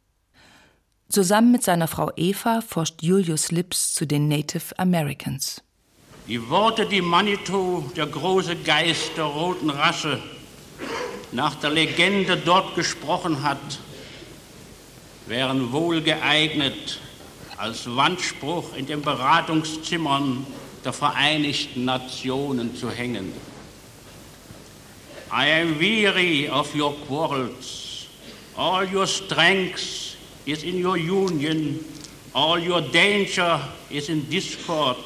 [SPEAKER 6] Zusammen mit seiner Frau Eva forscht Julius Lips zu den Native Americans.
[SPEAKER 7] Die Worte, die Manitou, der große Geist der roten Rasse, nach der Legende dort gesprochen hat, wären wohl geeignet, als Wandspruch in den Beratungszimmern der Vereinigten Nationen zu hängen. I am weary of your quarrels. All your strength is in your union. All your danger is in discord.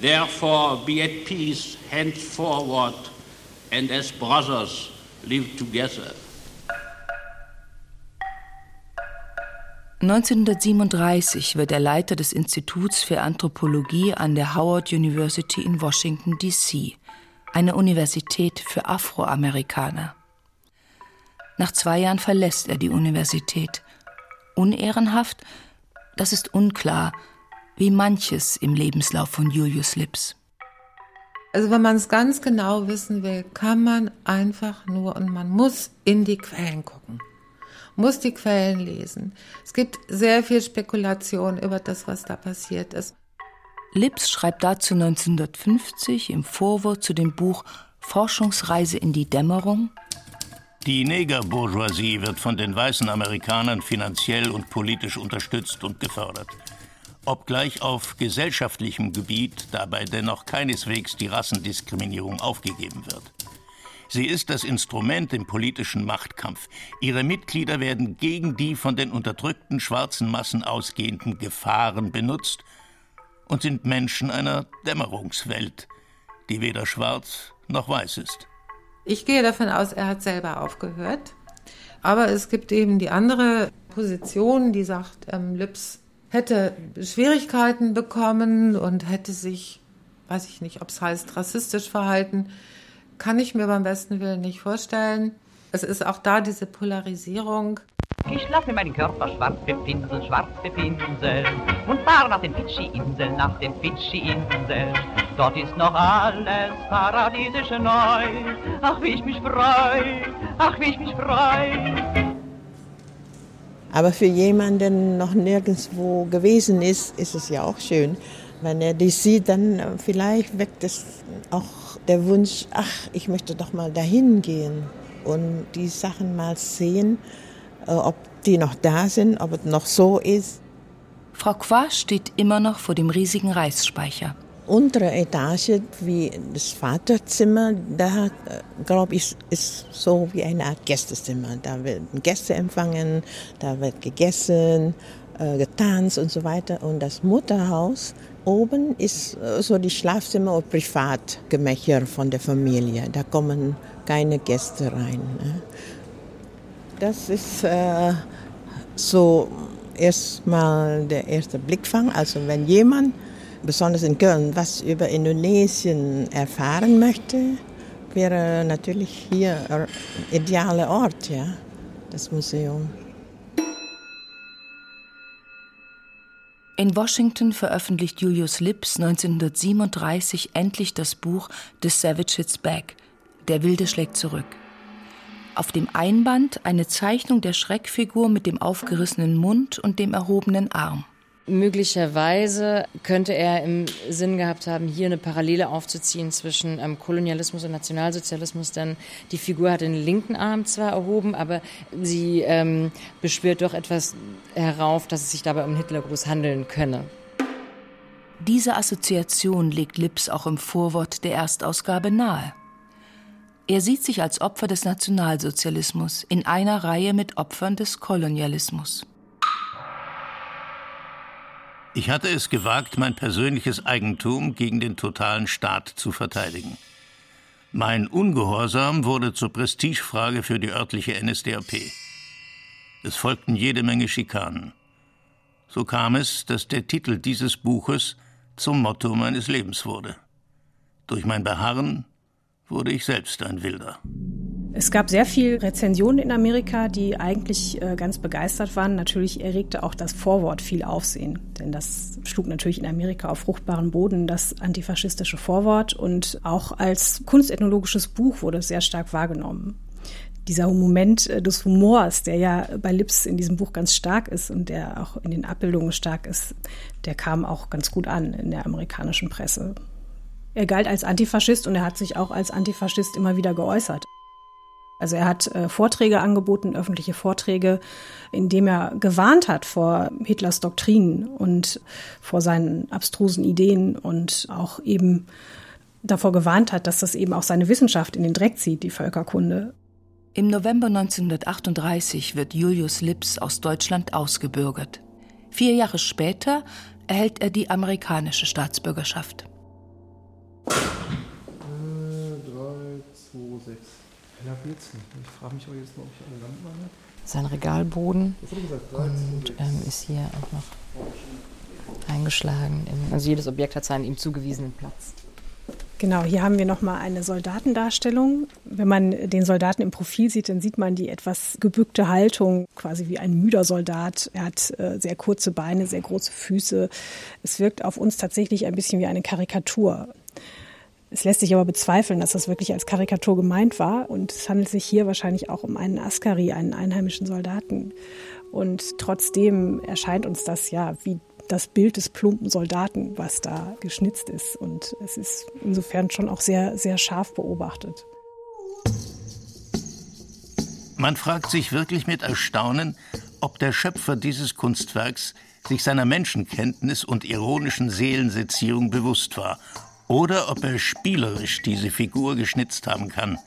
[SPEAKER 7] Therefore, be at peace henceforward, and as brothers live together.
[SPEAKER 6] 1937 wird er Leiter des Instituts für Anthropologie an der Howard University in Washington, D.C., eine Universität für Afroamerikaner. Nach zwei Jahren verlässt er die Universität. Unehrenhaft? Das ist unklar, wie manches im Lebenslauf von Julius Lips.
[SPEAKER 10] Also wenn man es ganz genau wissen will, kann man einfach nur und man muss in die Quellen gucken muss die Quellen lesen. Es gibt sehr viel Spekulation über das, was da passiert ist.
[SPEAKER 6] Lips schreibt dazu 1950 im Vorwort zu dem Buch Forschungsreise in die Dämmerung.
[SPEAKER 3] Die Negerbourgeoisie wird von den weißen Amerikanern finanziell und politisch unterstützt und gefördert. Obgleich auf gesellschaftlichem Gebiet dabei dennoch keineswegs die Rassendiskriminierung aufgegeben wird. Sie ist das Instrument im politischen Machtkampf. Ihre Mitglieder werden gegen die von den unterdrückten schwarzen Massen ausgehenden Gefahren benutzt und sind Menschen einer Dämmerungswelt, die weder schwarz noch weiß ist.
[SPEAKER 10] Ich gehe davon aus, er hat selber aufgehört. Aber es gibt eben die andere Position, die sagt, ähm, Lips hätte Schwierigkeiten bekommen und hätte sich, weiß ich nicht, ob es heißt, rassistisch verhalten kann ich mir beim besten Willen nicht vorstellen. Es ist auch da diese Polarisierung.
[SPEAKER 12] Ich lasse meinen Körper schwarz bepinseln, schwarz bepinseln und fahre nach den Fidschi-Inseln, nach den Fidschi-Inseln. Dort ist noch alles paradiesische neu. Ach, wie ich mich freu, ach, wie ich mich freu.
[SPEAKER 11] Aber für jemanden, der noch nirgendwo gewesen ist, ist es ja auch schön. Wenn er die sieht, dann vielleicht weckt es auch der Wunsch, ach, ich möchte doch mal dahin gehen und die Sachen mal sehen, äh, ob die noch da sind, ob es noch so ist.
[SPEAKER 6] Frau Qua steht immer noch vor dem riesigen Reisspeicher.
[SPEAKER 11] Untere Etage, wie das Vaterzimmer, da äh, glaube ich, ist so wie eine Art Gästezimmer. Da werden Gäste empfangen, da wird gegessen, äh, getanzt und so weiter. Und das Mutterhaus Oben ist äh, so die Schlafzimmer und Privatgemächer von der Familie. Da kommen keine Gäste rein. Ne? Das ist äh, so erstmal der erste Blickfang. Also wenn jemand, besonders in Köln, was über Indonesien erfahren möchte, wäre natürlich hier ein idealer Ort, ja, das Museum.
[SPEAKER 6] In Washington veröffentlicht Julius Lips 1937 endlich das Buch The Savage Hits Back. Der Wilde schlägt zurück. Auf dem Einband eine Zeichnung der Schreckfigur mit dem aufgerissenen Mund und dem erhobenen Arm.
[SPEAKER 4] Möglicherweise könnte er im Sinn gehabt haben, hier eine Parallele aufzuziehen zwischen ähm, Kolonialismus und Nationalsozialismus, denn die Figur hat den linken Arm zwar erhoben, aber sie ähm, beschwört doch etwas herauf, dass es sich dabei um Hitlergruß handeln könne.
[SPEAKER 6] Diese Assoziation legt Lips auch im Vorwort der Erstausgabe nahe. Er sieht sich als Opfer des Nationalsozialismus in einer Reihe mit Opfern des Kolonialismus.
[SPEAKER 3] Ich hatte es gewagt, mein persönliches Eigentum gegen den totalen Staat zu verteidigen. Mein Ungehorsam wurde zur Prestigefrage für die örtliche NSDAP. Es folgten jede Menge Schikanen. So kam es, dass der Titel dieses Buches zum Motto meines Lebens wurde. Durch mein Beharren wurde ich selbst ein Wilder.
[SPEAKER 8] Es gab sehr viele Rezensionen in Amerika, die eigentlich äh, ganz begeistert waren. Natürlich erregte auch das Vorwort viel Aufsehen, denn das schlug natürlich in Amerika auf fruchtbaren Boden, das antifaschistische Vorwort. Und auch als kunstethnologisches Buch wurde es sehr stark wahrgenommen. Dieser Moment äh, des Humors, der ja bei Lips in diesem Buch ganz stark ist und der auch in den Abbildungen stark ist, der kam auch ganz gut an in der amerikanischen Presse. Er galt als Antifaschist und er hat sich auch als Antifaschist immer wieder geäußert. Also er hat äh, Vorträge angeboten, öffentliche Vorträge, in dem er gewarnt hat vor Hitlers Doktrinen und vor seinen abstrusen Ideen und auch eben davor gewarnt hat, dass das eben auch seine Wissenschaft in den Dreck zieht, die Völkerkunde.
[SPEAKER 6] Im November 1938 wird Julius Lips aus Deutschland ausgebürgert. Vier Jahre später erhält er die amerikanische Staatsbürgerschaft.
[SPEAKER 13] Heller geht's nicht. Ich frage mich aber jetzt noch, ob ich eine Lampe habe.
[SPEAKER 4] Sein Regalboden und ähm, ist hier auch noch eingeschlagen. also jedes Objekt hat seinen ihm zugewiesenen Platz.
[SPEAKER 8] Genau, hier haben wir nochmal eine Soldatendarstellung. Wenn man den Soldaten im Profil sieht, dann sieht man die etwas gebückte Haltung, quasi wie ein müder Soldat. Er hat äh, sehr kurze Beine, sehr große Füße. Es wirkt auf uns tatsächlich ein bisschen wie eine Karikatur. Es lässt sich aber bezweifeln, dass das wirklich als Karikatur gemeint war. Und es handelt sich hier wahrscheinlich auch um einen Askari, einen einheimischen Soldaten. Und trotzdem erscheint uns das ja wie das Bild des plumpen Soldaten, was da geschnitzt ist. Und es ist insofern schon auch sehr, sehr scharf beobachtet.
[SPEAKER 3] Man fragt sich wirklich mit Erstaunen, ob der Schöpfer dieses Kunstwerks sich seiner Menschenkenntnis und ironischen Seelensezierung bewusst war oder ob er spielerisch diese Figur geschnitzt haben kann.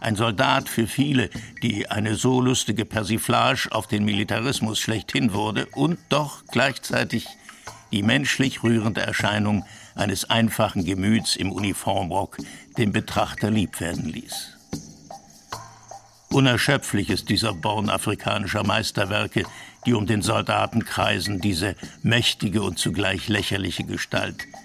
[SPEAKER 3] Ein Soldat für viele, die eine so lustige Persiflage auf den Militarismus schlechthin wurde und doch gleichzeitig die menschlich rührende Erscheinung eines einfachen Gemüts im Uniformrock dem Betrachter lieb werden ließ. Unerschöpflich ist dieser Born afrikanischer Meisterwerke, die um den Soldaten kreisen, diese mächtige und zugleich lächerliche Gestalt –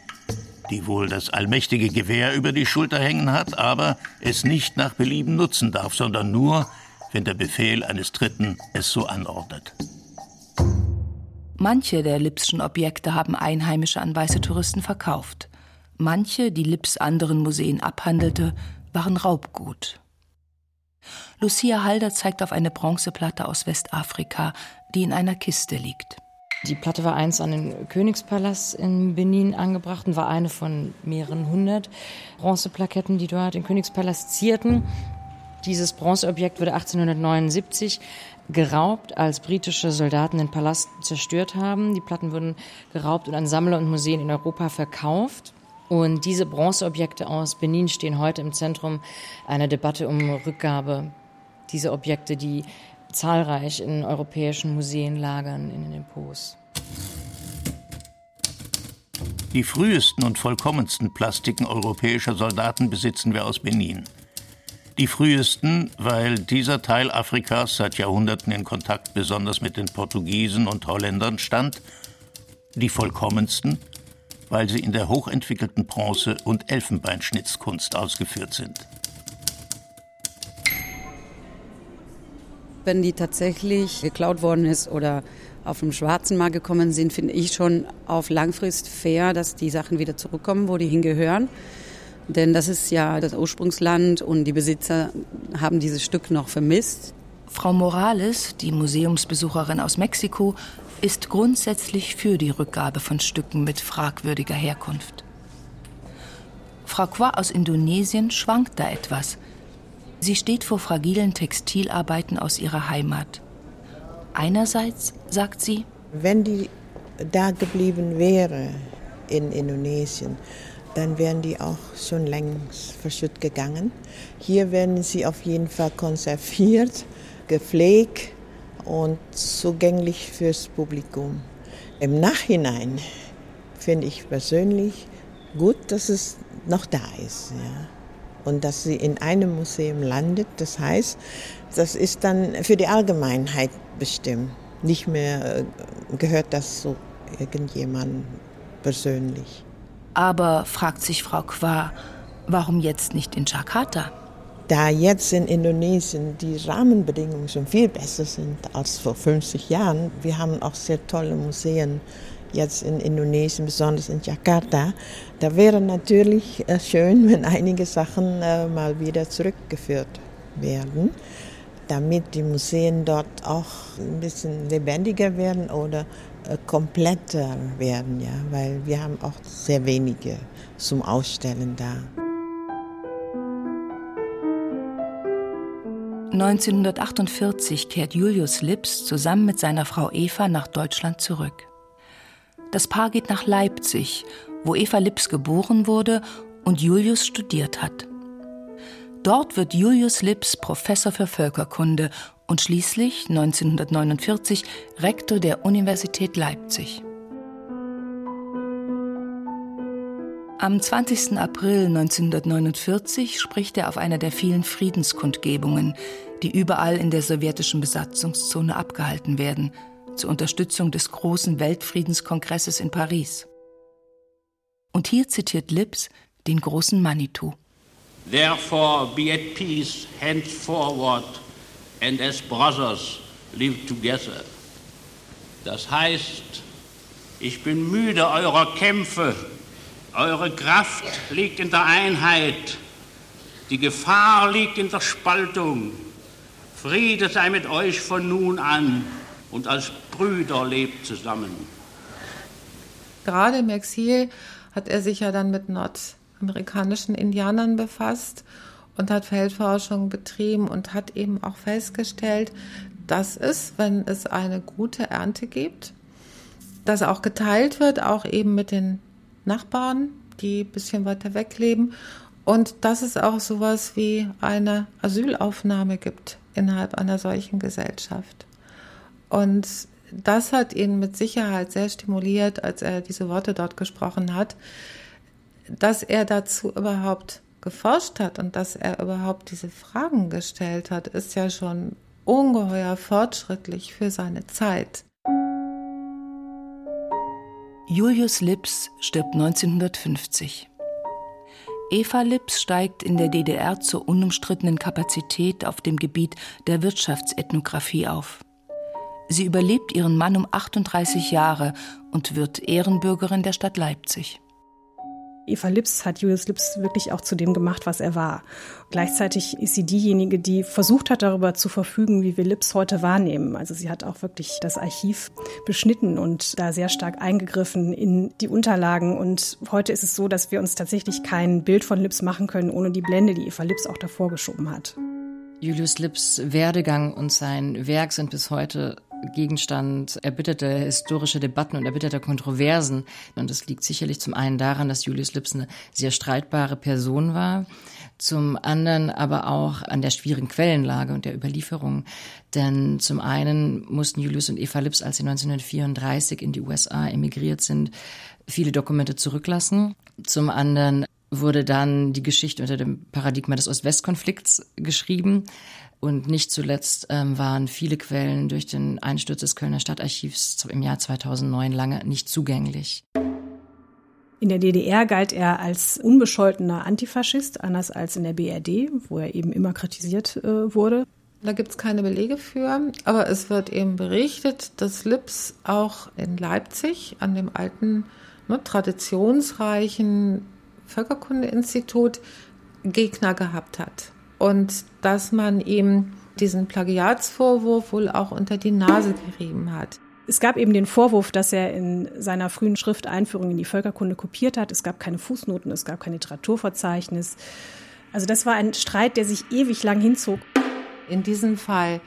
[SPEAKER 3] die wohl das allmächtige Gewehr über die Schulter hängen hat, aber es nicht nach Belieben nutzen darf, sondern nur, wenn der Befehl eines Dritten es so anordnet.
[SPEAKER 6] Manche der Lipschen Objekte haben Einheimische an weiße Touristen verkauft. Manche, die Lips anderen Museen abhandelte, waren Raubgut. Lucia Halder zeigt auf eine Bronzeplatte aus Westafrika, die in einer Kiste liegt.
[SPEAKER 4] Die Platte war einst an den Königspalast in Benin angebracht und war eine von mehreren hundert Bronzeplaketten, die dort den Königspalast zierten. Dieses Bronzeobjekt wurde 1879 geraubt, als britische Soldaten den Palast zerstört haben. Die Platten wurden geraubt und an Sammler und Museen in Europa verkauft. Und diese Bronzeobjekte aus Benin stehen heute im Zentrum einer Debatte um Rückgabe. Diese Objekte, die zahlreich in europäischen Museen lagern in den Depots.
[SPEAKER 3] Die frühesten und vollkommensten Plastiken europäischer Soldaten besitzen wir aus Benin. Die frühesten, weil dieser Teil Afrikas seit Jahrhunderten in Kontakt besonders mit den Portugiesen und Holländern stand. Die vollkommensten, weil sie in der hochentwickelten Bronze- und Elfenbeinschnitzkunst ausgeführt sind.
[SPEAKER 9] Wenn die tatsächlich geklaut worden ist oder auf dem schwarzen Markt gekommen sind, finde ich schon auf langfristig fair, dass die Sachen wieder zurückkommen, wo die hingehören. Denn das ist ja das Ursprungsland und die Besitzer haben dieses Stück noch vermisst.
[SPEAKER 6] Frau Morales, die Museumsbesucherin aus Mexiko, ist grundsätzlich für die Rückgabe von Stücken mit fragwürdiger Herkunft. Frau Qua aus Indonesien schwankt da etwas. Sie steht vor fragilen Textilarbeiten aus ihrer Heimat. Einerseits, sagt sie,
[SPEAKER 11] wenn die da geblieben wäre in Indonesien, dann wären die auch schon längst verschütt gegangen. Hier werden sie auf jeden Fall konserviert, gepflegt und zugänglich fürs Publikum. Im Nachhinein finde ich persönlich gut, dass es noch da ist. Ja. Und dass sie in einem Museum landet. Das heißt, das ist dann für die Allgemeinheit bestimmt. Nicht mehr äh, gehört das so irgendjemand persönlich.
[SPEAKER 6] Aber fragt sich Frau Qua, warum jetzt nicht in Jakarta?
[SPEAKER 11] Da jetzt in Indonesien die Rahmenbedingungen schon viel besser sind als vor 50 Jahren. Wir haben auch sehr tolle Museen jetzt in Indonesien, besonders in Jakarta. Da wäre natürlich äh, schön, wenn einige Sachen äh, mal wieder zurückgeführt werden, damit die Museen dort auch ein bisschen lebendiger werden oder äh, kompletter werden, ja, weil wir haben auch sehr wenige zum Ausstellen da.
[SPEAKER 6] 1948 kehrt Julius Lips zusammen mit seiner Frau Eva nach Deutschland zurück. Das Paar geht nach Leipzig, wo Eva Lips geboren wurde und Julius studiert hat. Dort wird Julius Lips Professor für Völkerkunde und schließlich 1949 Rektor der Universität Leipzig. Am 20. April 1949 spricht er auf einer der vielen Friedenskundgebungen, die überall in der sowjetischen Besatzungszone abgehalten werden, zur Unterstützung des großen Weltfriedenskongresses in Paris. Und hier zitiert Lips den großen Manitou.
[SPEAKER 7] Therefore be at peace henceforward and as brothers live together. Das heißt, ich bin müde eurer Kämpfe, eure Kraft liegt in der Einheit, die Gefahr liegt in der Spaltung. Friede sei mit euch von nun an und als Brüder lebt zusammen.
[SPEAKER 10] Gerade im Exil hat er sich ja dann mit nordamerikanischen Indianern befasst und hat Feldforschung betrieben und hat eben auch festgestellt, dass es, wenn es eine gute Ernte gibt, dass auch geteilt wird, auch eben mit den Nachbarn, die ein bisschen weiter weg leben und dass es auch sowas wie eine Asylaufnahme gibt innerhalb einer solchen Gesellschaft. Und das hat ihn mit Sicherheit sehr stimuliert, als er diese Worte dort gesprochen hat, dass er dazu überhaupt geforscht hat und dass er überhaupt diese Fragen gestellt hat, ist ja schon ungeheuer fortschrittlich für seine Zeit.
[SPEAKER 6] Julius Lips stirbt 1950. Eva Lips steigt in der DDR zur unumstrittenen Kapazität auf dem Gebiet der Wirtschaftsethnographie auf. Sie überlebt ihren Mann um 38 Jahre und wird Ehrenbürgerin der Stadt Leipzig.
[SPEAKER 8] Eva Lips hat Julius Lips wirklich auch zu dem gemacht, was er war. Gleichzeitig ist sie diejenige, die versucht hat, darüber zu verfügen, wie wir Lips heute wahrnehmen. Also sie hat auch wirklich das Archiv beschnitten und da sehr stark eingegriffen in die Unterlagen. Und heute ist es so, dass wir uns tatsächlich kein Bild von Lips machen können, ohne die Blende, die Eva Lips auch davor geschoben hat.
[SPEAKER 4] Julius Lips Werdegang und sein Werk sind bis heute Gegenstand erbitterter historischer Debatten und erbitterter Kontroversen. Und das liegt sicherlich zum einen daran, dass Julius Lips eine sehr streitbare Person war, zum anderen aber auch an der schwierigen Quellenlage und der Überlieferung. Denn zum einen mussten Julius und Eva Lips, als sie 1934 in die USA emigriert sind, viele Dokumente zurücklassen. Zum anderen wurde dann die Geschichte unter dem Paradigma des Ost-West-Konflikts geschrieben. Und nicht zuletzt ähm, waren viele Quellen durch den Einsturz des Kölner Stadtarchivs im Jahr 2009 lange nicht zugänglich.
[SPEAKER 8] In der DDR galt er als unbescholtener Antifaschist, anders als in der BRD, wo er eben immer kritisiert äh, wurde.
[SPEAKER 10] Da gibt es keine Belege für, aber es wird eben berichtet, dass Lips auch in Leipzig an dem alten, ne, traditionsreichen Völkerkundeinstitut Gegner gehabt hat. Und dass man ihm diesen Plagiatsvorwurf wohl auch unter die Nase gerieben hat.
[SPEAKER 8] Es gab eben den Vorwurf, dass er in seiner frühen Schrift Einführung in die Völkerkunde kopiert hat. Es gab keine Fußnoten, es gab kein Literaturverzeichnis. Also das war ein Streit, der sich ewig lang hinzog.
[SPEAKER 10] In diesem Fall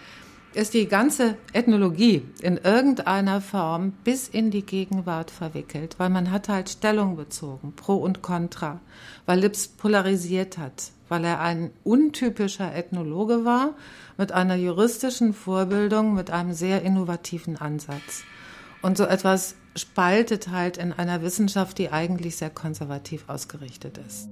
[SPEAKER 10] ist die ganze Ethnologie in irgendeiner Form bis in die Gegenwart verwickelt, weil man hat halt Stellung bezogen, pro und contra, weil Lips polarisiert hat, weil er ein untypischer Ethnologe war mit einer juristischen Vorbildung, mit einem sehr innovativen Ansatz. Und so etwas spaltet halt in einer Wissenschaft, die eigentlich sehr konservativ ausgerichtet ist.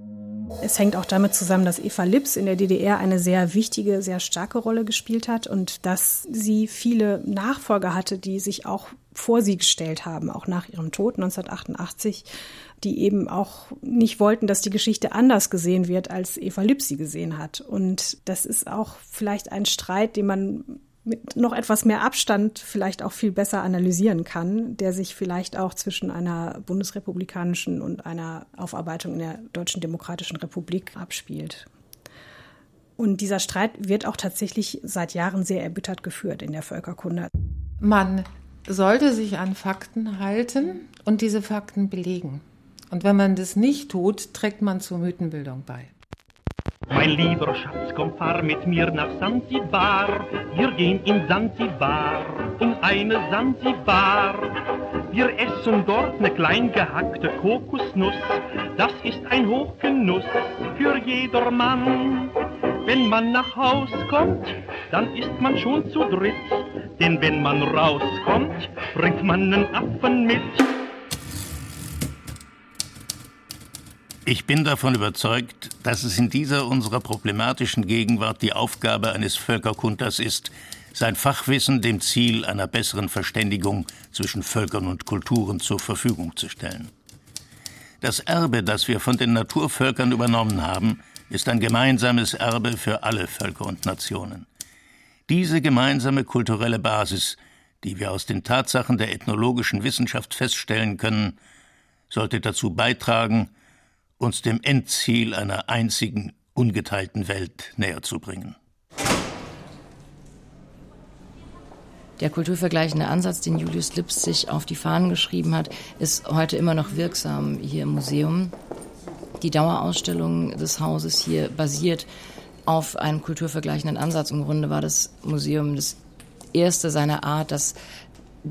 [SPEAKER 8] Es hängt auch damit zusammen, dass Eva Lips in der DDR eine sehr wichtige, sehr starke Rolle gespielt hat und dass sie viele Nachfolger hatte, die sich auch vor sie gestellt haben, auch nach ihrem Tod 1988, die eben auch nicht wollten, dass die Geschichte anders gesehen wird, als Eva Lips sie gesehen hat. Und das ist auch vielleicht ein Streit, den man mit noch etwas mehr Abstand vielleicht auch viel besser analysieren kann, der sich vielleicht auch zwischen einer bundesrepublikanischen und einer Aufarbeitung in der Deutschen Demokratischen Republik abspielt. Und dieser Streit wird auch tatsächlich seit Jahren sehr erbittert geführt in der Völkerkunde.
[SPEAKER 10] Man sollte sich an Fakten halten und diese Fakten belegen. Und wenn man das nicht tut, trägt man zur Mythenbildung bei.
[SPEAKER 5] Mein lieber Schatz, komm, fahr mit mir nach Sansibar. Wir gehen in Sansibar, in eine Sansibar. Wir essen dort ne klein gehackte Kokosnuss. Das ist ein Hochgenuss für jedermann. Wenn man nach Haus kommt, dann ist man schon zu dritt. Denn wenn man rauskommt, bringt man einen Affen mit.
[SPEAKER 3] Ich bin davon überzeugt, dass es in dieser unserer problematischen Gegenwart die Aufgabe eines Völkerkunders ist, sein Fachwissen dem Ziel einer besseren Verständigung zwischen Völkern und Kulturen zur Verfügung zu stellen. Das Erbe, das wir von den Naturvölkern übernommen haben, ist ein gemeinsames Erbe für alle Völker und Nationen. Diese gemeinsame kulturelle Basis, die wir aus den Tatsachen der ethnologischen Wissenschaft feststellen können, sollte dazu beitragen, uns dem Endziel einer einzigen, ungeteilten Welt näher zu bringen.
[SPEAKER 4] Der kulturvergleichende Ansatz, den Julius Lips sich auf die Fahnen geschrieben hat, ist heute immer noch wirksam hier im Museum. Die Dauerausstellung des Hauses hier basiert auf einem kulturvergleichenden Ansatz. Im Grunde war das Museum das erste seiner Art, das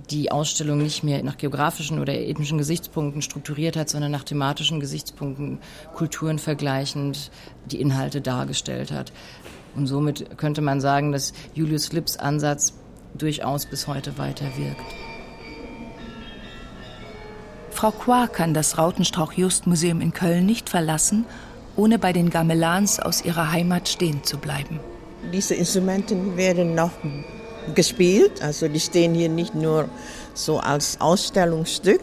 [SPEAKER 4] die Ausstellung nicht mehr nach geografischen oder ethnischen Gesichtspunkten strukturiert hat, sondern nach thematischen Gesichtspunkten, Kulturen vergleichend die Inhalte dargestellt hat. Und somit könnte man sagen, dass Julius Lips Ansatz durchaus bis heute weiter wirkt.
[SPEAKER 6] Frau Qua kann das Rautenstrauch-Just-Museum in Köln nicht verlassen, ohne bei den Gamelans aus ihrer Heimat stehen zu bleiben.
[SPEAKER 11] Diese Instrumente werden noch gespielt. Also die stehen hier nicht nur so als Ausstellungsstück.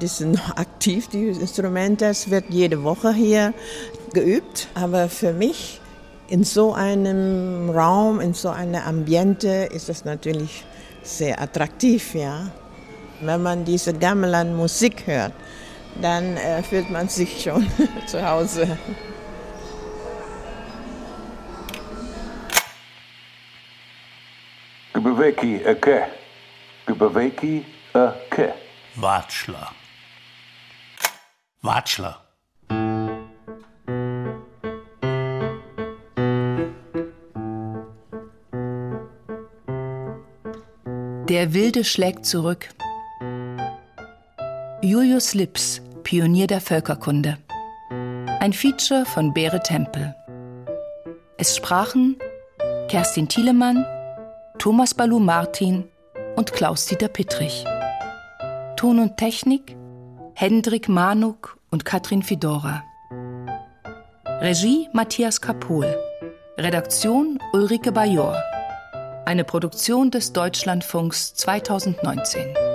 [SPEAKER 11] Die sind noch aktiv, die Instrumente. Es wird jede Woche hier geübt. Aber für mich in so einem Raum, in so einem Ambiente ist es natürlich sehr attraktiv, ja. Wenn man diese Gamelan-Musik hört, dann äh, fühlt man sich schon zu Hause.
[SPEAKER 2] Gebeweki eke. Gebeweki eke.
[SPEAKER 3] Watschler. Watschler.
[SPEAKER 6] Der Wilde schlägt zurück. Julius Lips, Pionier der Völkerkunde. Ein Feature von Bere Tempel. Es sprachen Kerstin Thielemann, Thomas Balu Martin und Klaus-Dieter Pittrich. Ton und Technik Hendrik Manuk und Katrin Fidora. Regie Matthias Kapohl. Redaktion Ulrike Bajor. Eine Produktion des Deutschlandfunks 2019.